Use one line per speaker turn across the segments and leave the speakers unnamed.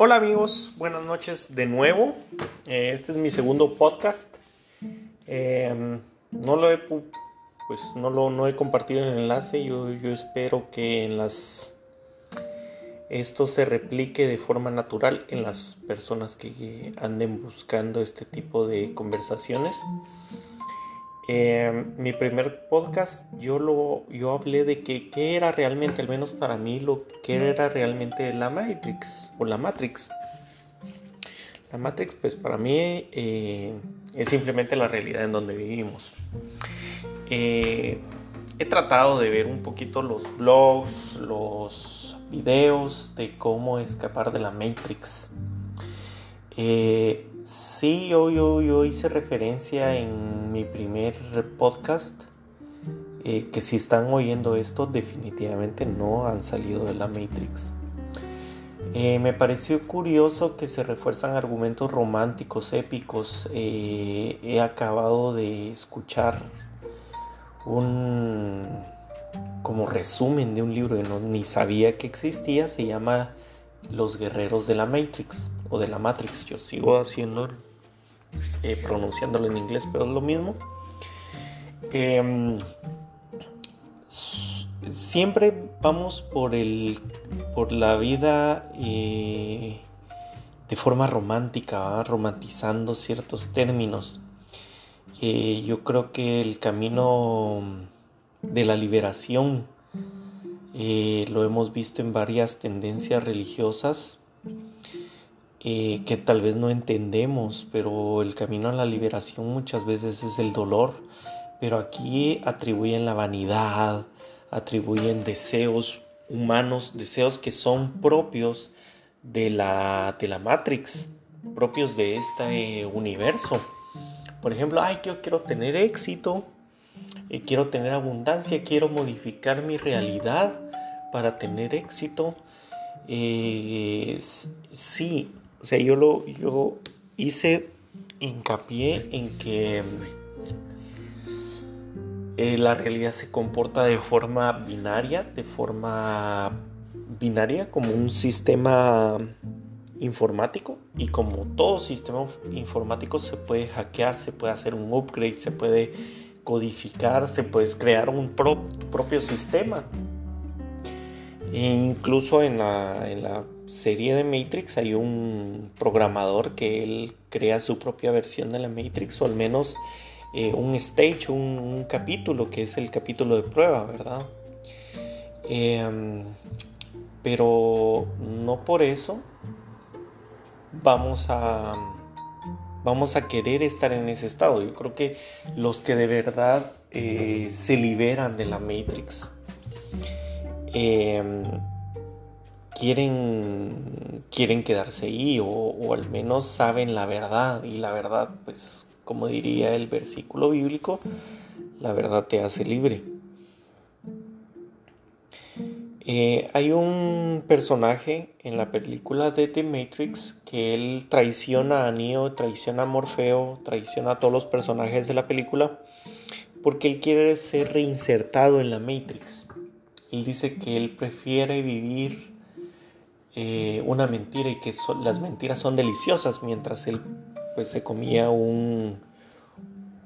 Hola amigos, buenas noches de nuevo. Eh, este es mi segundo podcast. Eh, no lo he pues no lo no he compartido el enlace. Yo, yo espero que en las esto se replique de forma natural en las personas que anden buscando este tipo de conversaciones. Eh, mi primer podcast yo lo yo hablé de que qué era realmente, al menos para mí, lo que era realmente la Matrix o la Matrix. La Matrix, pues para mí eh, es simplemente la realidad en donde vivimos. Eh, he tratado de ver un poquito los blogs, los videos de cómo escapar de la Matrix. Eh, Sí, yo, hice referencia en mi primer podcast eh, que si están oyendo esto definitivamente no han salido de la Matrix. Eh, me pareció curioso que se refuerzan argumentos románticos, épicos. Eh, he acabado de escuchar un como resumen de un libro que no, ni sabía que existía. Se llama Los Guerreros de la Matrix o de la Matrix. Yo sigo haciendo, eh, pronunciándolo en inglés, pero es lo mismo. Em, siempre vamos por el por la vida eh, de forma romántica, romantizando ciertos términos. Eh, yo creo que el camino de la liberación lo hemos visto en varias tendencias religiosas eh, que tal vez no entendemos, pero el camino a la liberación muchas veces es el dolor, pero aquí atribuyen la vanidad, atribuyen deseos humanos, deseos que son propios de la, de la Matrix, propios de este universo. Por ejemplo, ay, yo quiero tener éxito, eh, quiero tener abundancia, quiero modificar mi realidad para tener éxito. Eh, sí, o sea, yo lo yo hice hincapié en que eh, la realidad se comporta de forma binaria, de forma binaria como un sistema informático y como todo sistema informático se puede hackear, se puede hacer un upgrade, se puede codificar, se puede crear un propio sistema. Incluso en la, serie de Matrix hay un programador que él crea su propia versión de la Matrix o al menos eh, un stage, un, capítulo que es el capítulo de prueba, ¿verdad? Em, pero no por eso vamos a vamos a querer estar en ese estado. Yo creo que los que de verdad eh, se liberan de la Matrix em, quieren, quieren quedarse ahí o, al menos saben la verdad y la verdad, pues como diría el versículo bíblico, la verdad te hace libre. Eh, hay un personaje en la película de The Matrix que él traiciona a Neo, traiciona a Morfeo, traiciona a todos los personajes de la película porque él quiere ser reinsertado en la Matrix. Él dice que él prefiere vivir eh, una mentira y que las mentiras son deliciosas mientras él pues se comía un,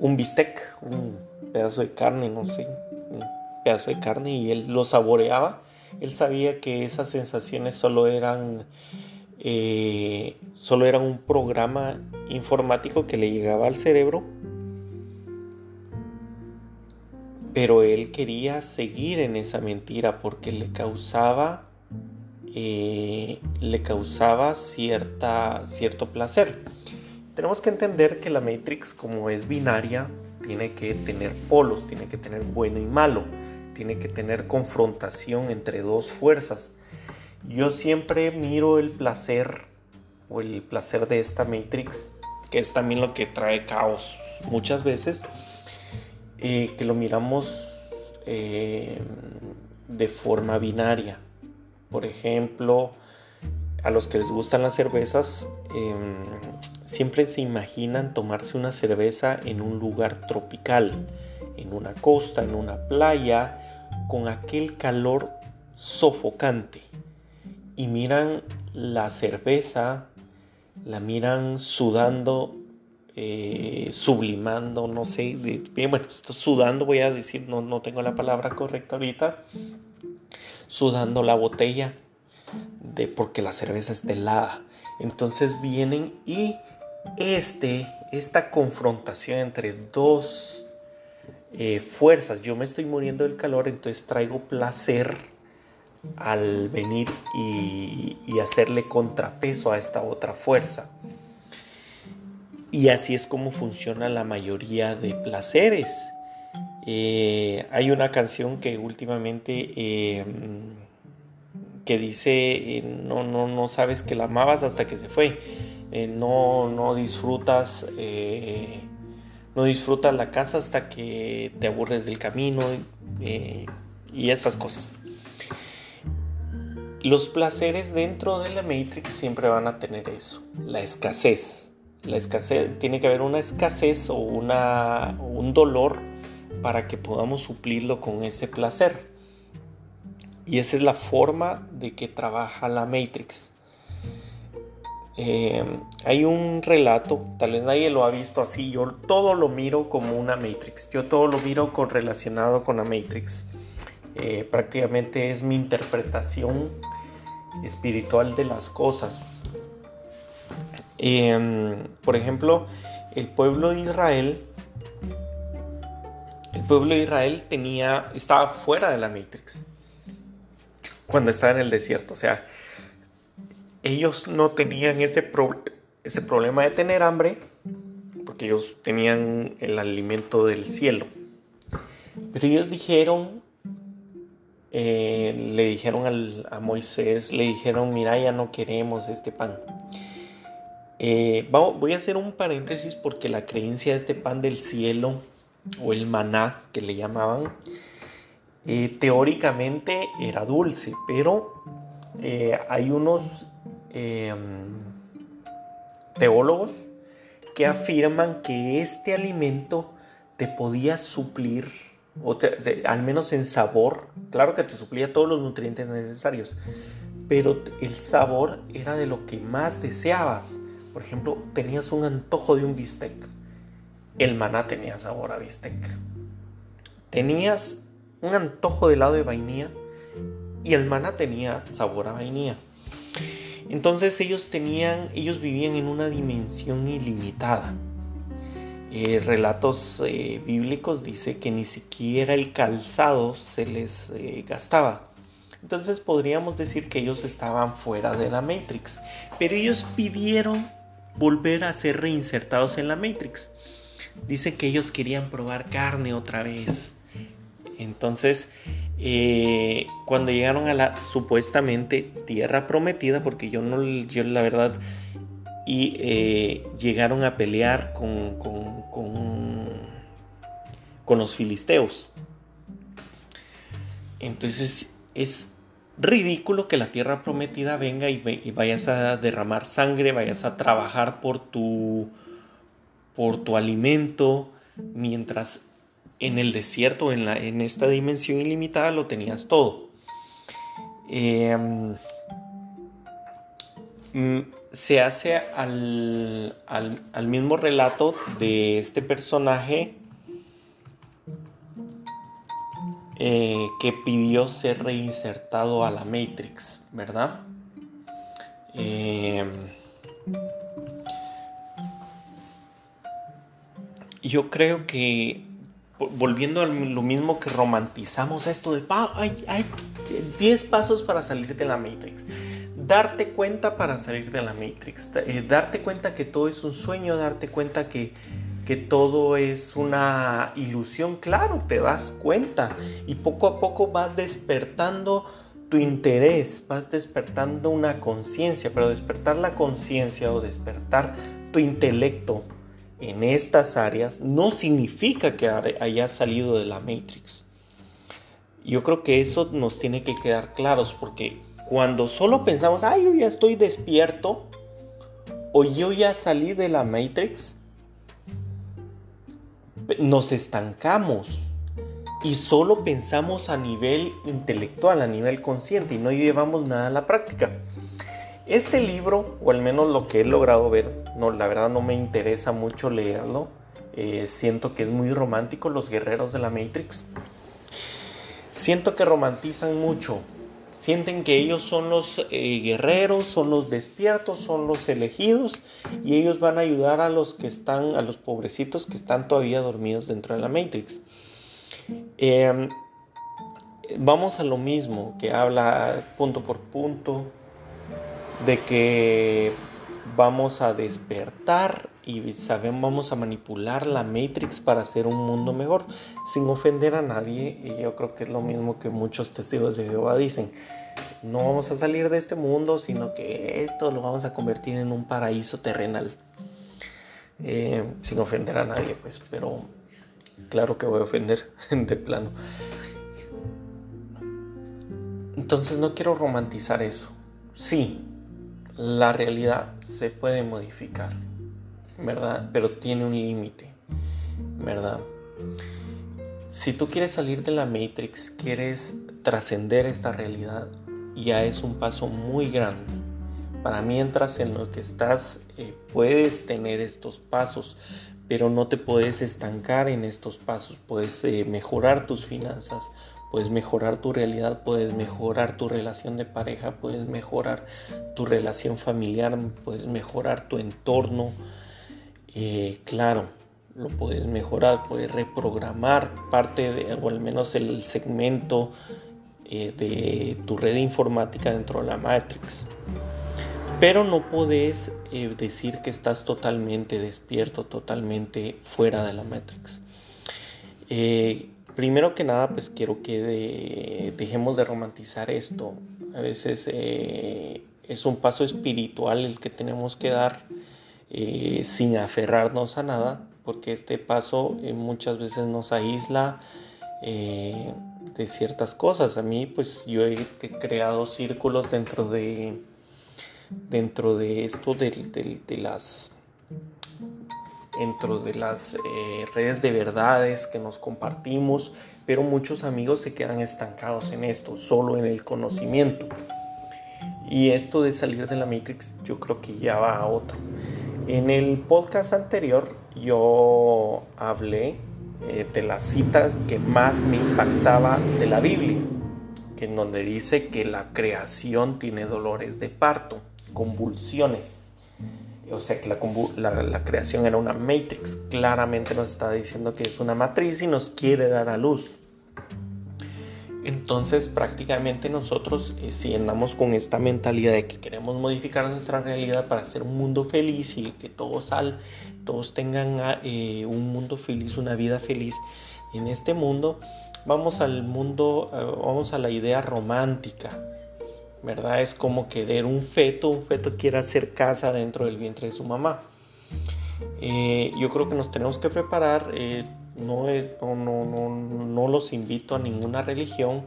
un bistec, un pedazo de carne, no sé, un pedazo de carne y él lo saboreaba. Él sabía que esas sensaciones solo eran, eh, solo eran un programa informático que le llegaba al cerebro pero él quería seguir en esa mentira porque le causaba eh, le causaba cierta, cierto placer. Tenemos que entender que la Matrix, como es binaria, tiene que tener polos, tiene que tener bueno y malo, tiene que tener confrontación entre dos fuerzas. Yo siempre miro el placer o el placer de esta Matrix, que es también lo que trae caos muchas veces, eh, que lo miramos eh, de forma binaria. Por ejemplo, a los que les gustan las cervezas, em, siempre se imaginan tomarse una cerveza en un lugar tropical, en una costa, en una playa, con aquel calor sofocante. y miran la cerveza, la miran sudando, eh, sublimando, no sé, bien, bueno, esto sudando, voy a decir, no, no tengo la palabra correcta ahorita, sudando la botella de porque la cerveza está helada. Entonces vienen y este, esta confrontación entre dos eh, fuerzas, yo me estoy muriendo del calor, entonces traigo placer al venir y, hacerle contrapeso a esta otra fuerza. Y así es como funciona la mayoría de placeres. Eh, hay una canción que últimamente eh, que dice no, no, no sabes que la amabas hasta que se fue. Eh, no, no disfrutas eh, no disfrutas la casa hasta que te aburres del camino eh, y esas cosas. Los placeres dentro de la Matrix siempre van a tener eso, la escasez. La escasez tiene que haber una escasez o una, un dolor para que podamos suplirlo con ese placer. Y esa es la forma de que trabaja la Matrix. Eh, hay un relato, tal vez nadie lo ha visto así, yo todo lo miro como una Matrix, yo todo lo miro con, relacionado con la Matrix. Eh, prácticamente es mi interpretación espiritual de las cosas. Eh, por ejemplo, el pueblo de Israel, el pueblo de Israel tenía, estaba fuera de la Matrix cuando estaba en el desierto, o sea, ellos no tenían ese, ese problema de tener hambre, porque ellos tenían el alimento del cielo. Pero ellos dijeron, eh, le dijeron a Moisés, le dijeron, mira, ya no queremos este pan. Eh, voy a hacer un paréntesis porque la creencia de este pan del cielo, o el maná que le llamaban, eh, teóricamente era dulce, pero hay unos Em, teólogos que afirman que este alimento te podía suplir, o al menos en sabor, claro que te suplía todos los nutrientes necesarios, pero el sabor era de lo que más deseabas. Por ejemplo, tenías un antojo de un bistec. El maná tenía sabor a bistec. Tenías un antojo de helado de vainilla y el maná tenía sabor a vainilla. Entonces ellos tenían, ellos vivían en una dimensión ilimitada. Eh, relatos eh, bíblicos dice que ni siquiera el calzado se les eh, gastaba. Entonces podríamos decir que ellos estaban fuera de la Matrix, pero ellos pidieron volver a ser reinsertados en la Matrix. Dice que ellos querían probar carne otra vez. Entonces eh, cuando llegaron a la supuestamente tierra prometida, porque yo no, yo la verdad, y eh, llegaron a pelear con, con, con, los filisteos. Entonces es ridículo que la tierra prometida venga y, vayas a derramar sangre, vayas a trabajar por tu, por tu alimento, mientras en el desierto, en, la, en esta dimensión ilimitada, lo tenías todo. Em, mm, se hace al, mismo relato de este personaje eh, que pidió ser reinsertado a la Matrix, ¿verdad? Em, yo creo que volviendo a lo mismo que romantizamos esto de, hay, hay 10 pasos para salir de la Matrix. Darte cuenta para salir de la Matrix. Eh, darte cuenta que todo es un sueño, darte cuenta que, que todo es una ilusión. Claro, te das cuenta y poco a poco vas despertando tu interés, vas despertando una conciencia, pero despertar la conciencia o despertar tu intelecto en estas áreas no significa que haya salido de la Matrix. Yo creo que eso nos tiene que quedar claros porque cuando solo pensamos, ay, yo ya estoy despierto o yo ya salí de la Matrix, nos estancamos. y solo pensamos a nivel intelectual, a nivel consciente y no llevamos nada a la práctica. Este libro, o al menos lo que he logrado ver, no, la verdad no me interesa mucho leerlo. Eh, siento que es muy romántico, Los Guerreros de la Matrix. Siento que romantizan mucho. Sienten que ellos son los eh, guerreros, son los despiertos, son los elegidos y ellos van a ayudar a los que están, a los pobrecitos que están todavía dormidos dentro de la Matrix. Em, vamos a lo mismo, que habla punto por punto de que vamos a despertar y sabemos, vamos a manipular la Matrix para hacer un mundo mejor, sin ofender a nadie. Y yo creo que es lo mismo que muchos testigos de Jehová dicen. No vamos a salir de este mundo, sino que esto lo vamos a convertir en un paraíso terrenal. Eh, sin ofender a nadie, pues, pero claro que voy a ofender de plano. Entonces no quiero romantizar eso. Sí, la realidad se puede modificar, ¿verdad? Pero tiene un límite, ¿verdad? Si tú quieres salir de la Matrix, quieres trascender esta realidad, ya es un paso muy grande. Para mientras en lo que estás, eh, puedes tener estos pasos, pero no te puedes estancar en estos pasos. Puedes eh, mejorar tus finanzas, puedes mejorar tu realidad, puedes mejorar tu relación de pareja, puedes mejorar tu relación familiar, puedes mejorar tu entorno. Eh, claro, lo puedes mejorar, puedes reprogramar parte de, o al menos el segmento eh, de tu red informática dentro de la Matrix. Pero no puedes eh, decir que estás totalmente despierto, totalmente fuera de la Matrix. Primero que nada, pues quiero que dejemos de romantizar esto. A veces es un paso espiritual el que tenemos que dar eh, sin aferrarnos a nada, porque este paso eh, muchas veces nos aísla de ciertas cosas. A mí, pues yo he creado círculos dentro de dentro de esto de, las dentro de las eh, redes de verdades que nos compartimos, pero muchos amigos se quedan estancados en esto, solo en el conocimiento. Y esto de salir de la Matrix yo creo que ya va a otro. En el podcast anterior yo hablé eh, de la cita que más me impactaba de la Biblia, que en donde dice que la creación tiene dolores de parto, convulsiones o sea que la, creación era una matrix, claramente nos está diciendo que es una matriz y nos quiere dar a luz. Entonces prácticamente nosotros eh, si andamos con esta mentalidad de que queremos modificar nuestra realidad para hacer un mundo feliz y que todos, al, todos tengan ah, eh, un mundo feliz, una vida feliz en este mundo, vamos al mundo, eh, vamos a la idea romántica ¿verdad? Es como querer un feto, un feto quiere hacer casa dentro del vientre de su mamá. Eh, yo creo que nos tenemos que preparar, no, no, no, no, los invito a ninguna religión,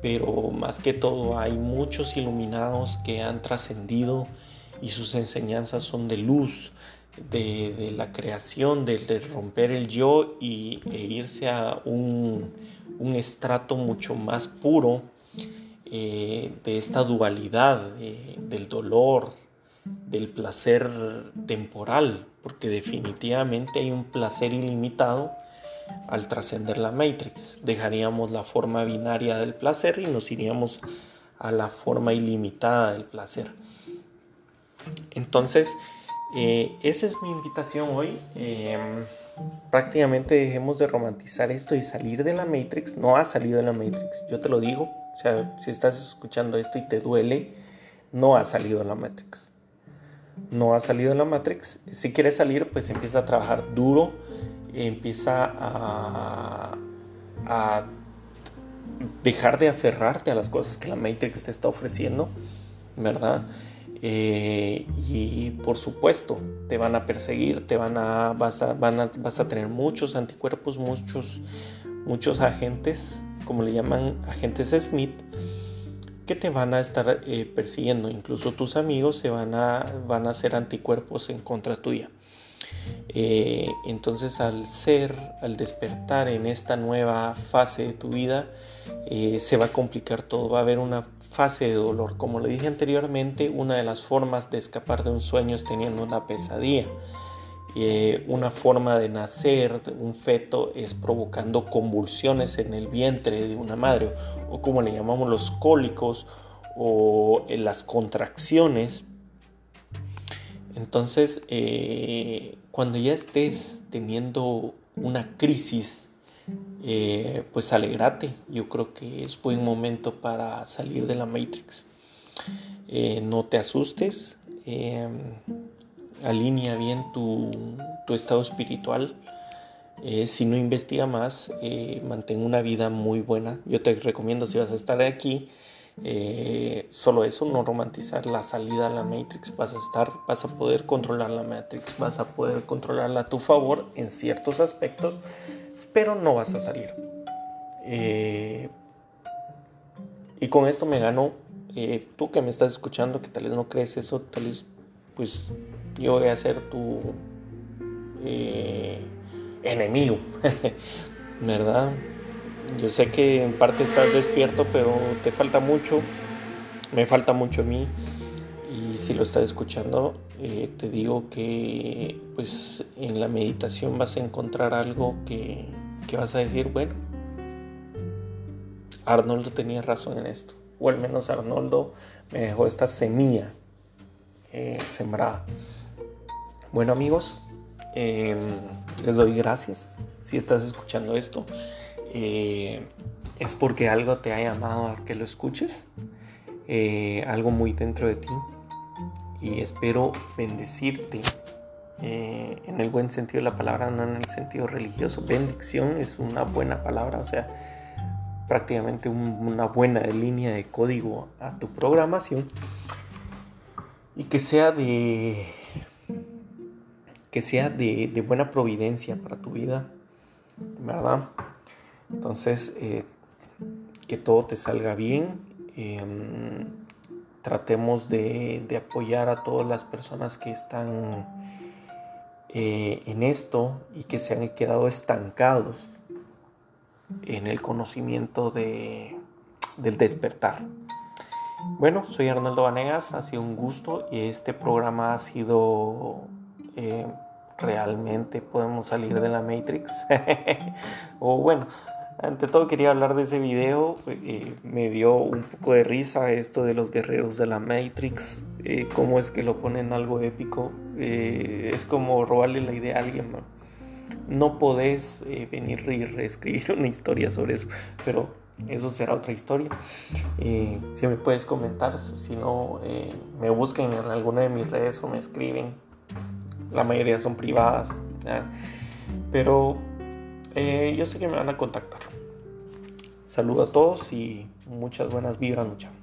pero más que todo hay muchos iluminados que han trascendido y sus enseñanzas son de luz, de, de la creación, de, romper el yo y, e irse a un, un estrato mucho más puro eh, de esta dualidad del dolor, del placer temporal, porque definitivamente hay un placer ilimitado al trascender la Matrix. Dejaríamos la forma binaria del placer y nos iríamos a la forma ilimitada del placer. Entonces, eh, esa es mi invitación hoy. Em, prácticamente dejemos de romantizar esto y salir de la Matrix. No ha salido de la Matrix, yo te lo digo, o sea, si estás escuchando esto y te duele, no ha salido la Matrix. No ha salido la Matrix. Si quieres salir, pues empieza a trabajar duro, empieza a, dejar de aferrarte a las cosas que la Matrix te está ofreciendo, ¿verdad? Eh, y por supuesto te van a perseguir, te van a vas a, vas a tener muchos anticuerpos, muchos, muchos agentes como le llaman agentes Smith, que te van a estar eh, persiguiendo. Incluso tus amigos se van a, van a hacer anticuerpos en contra tuya. Eh, entonces al ser, al despertar en esta nueva fase de tu vida, eh, se va a complicar todo, va a haber una fase de dolor. Como le dije anteriormente, una de las formas de escapar de un sueño es teniendo una pesadilla. Eh, una forma de nacer un feto es provocando convulsiones en el vientre de una madre o como le llamamos los cólicos o en las contracciones. Entonces, eh, cuando ya estés teniendo una crisis, eh, pues alegrate. Yo creo que es buen momento para salir de la Matrix. no te asustes alinea bien tu, estado espiritual. Eh, si no investiga más, eh, mantén una vida muy buena. Yo te recomiendo si vas a estar aquí, eh, solo eso, no romantizar la salida a la Matrix. Vas a estar, vas a poder controlar la Matrix, vas a poder controlarla a tu favor en ciertos aspectos, pero no vas a salir. y con esto me gano, tú que me estás escuchando, que tal vez no crees eso, tal vez pues yo voy a ser tu eh, enemigo, ¿verdad? Yo sé que en parte estás despierto, pero te falta mucho, me falta mucho a mí. Y si lo estás escuchando, eh, te digo que pues en la meditación vas a encontrar algo que, que vas a decir, bueno, Arnoldo tenía razón en esto. O al menos Arnoldo me dejó esta semilla eh, sembrada. Bueno amigos, em, les doy gracias si estás escuchando esto. Eh, es porque algo te ha llamado a que lo escuches, eh, algo muy dentro de ti y espero bendecirte en el buen sentido de la palabra, no en el sentido religioso. Bendición es una buena palabra, o sea, prácticamente una buena línea de código a tu programación y que sea de que sea de, buena providencia para tu vida, ¿verdad? Entonces, eh, que todo te salga bien. Em, tratemos de, apoyar a todas las personas que están eh, en esto y que se han quedado estancados en el conocimiento de, del despertar. Bueno, soy Arnoldo Vanegas, ha sido un gusto y este programa ha sido eh, realmente podemos salir de la Matrix. o bueno, ante todo quería hablar de ese video, eh, me dio un poco de risa esto de los guerreros de la Matrix, eh, cómo es que lo ponen algo épico, es como robarle la idea a alguien. ¿no? no podés venir y reescribir una historia sobre eso, pero eso será otra historia. Eh, si me puedes comentar, si no, eh, me busquen en alguna de mis redes o me escriben. La mayoría son privadas. Pero eh, yo sé que me van a contactar. Saludo a todos y muchas buenas vibras, muchachos.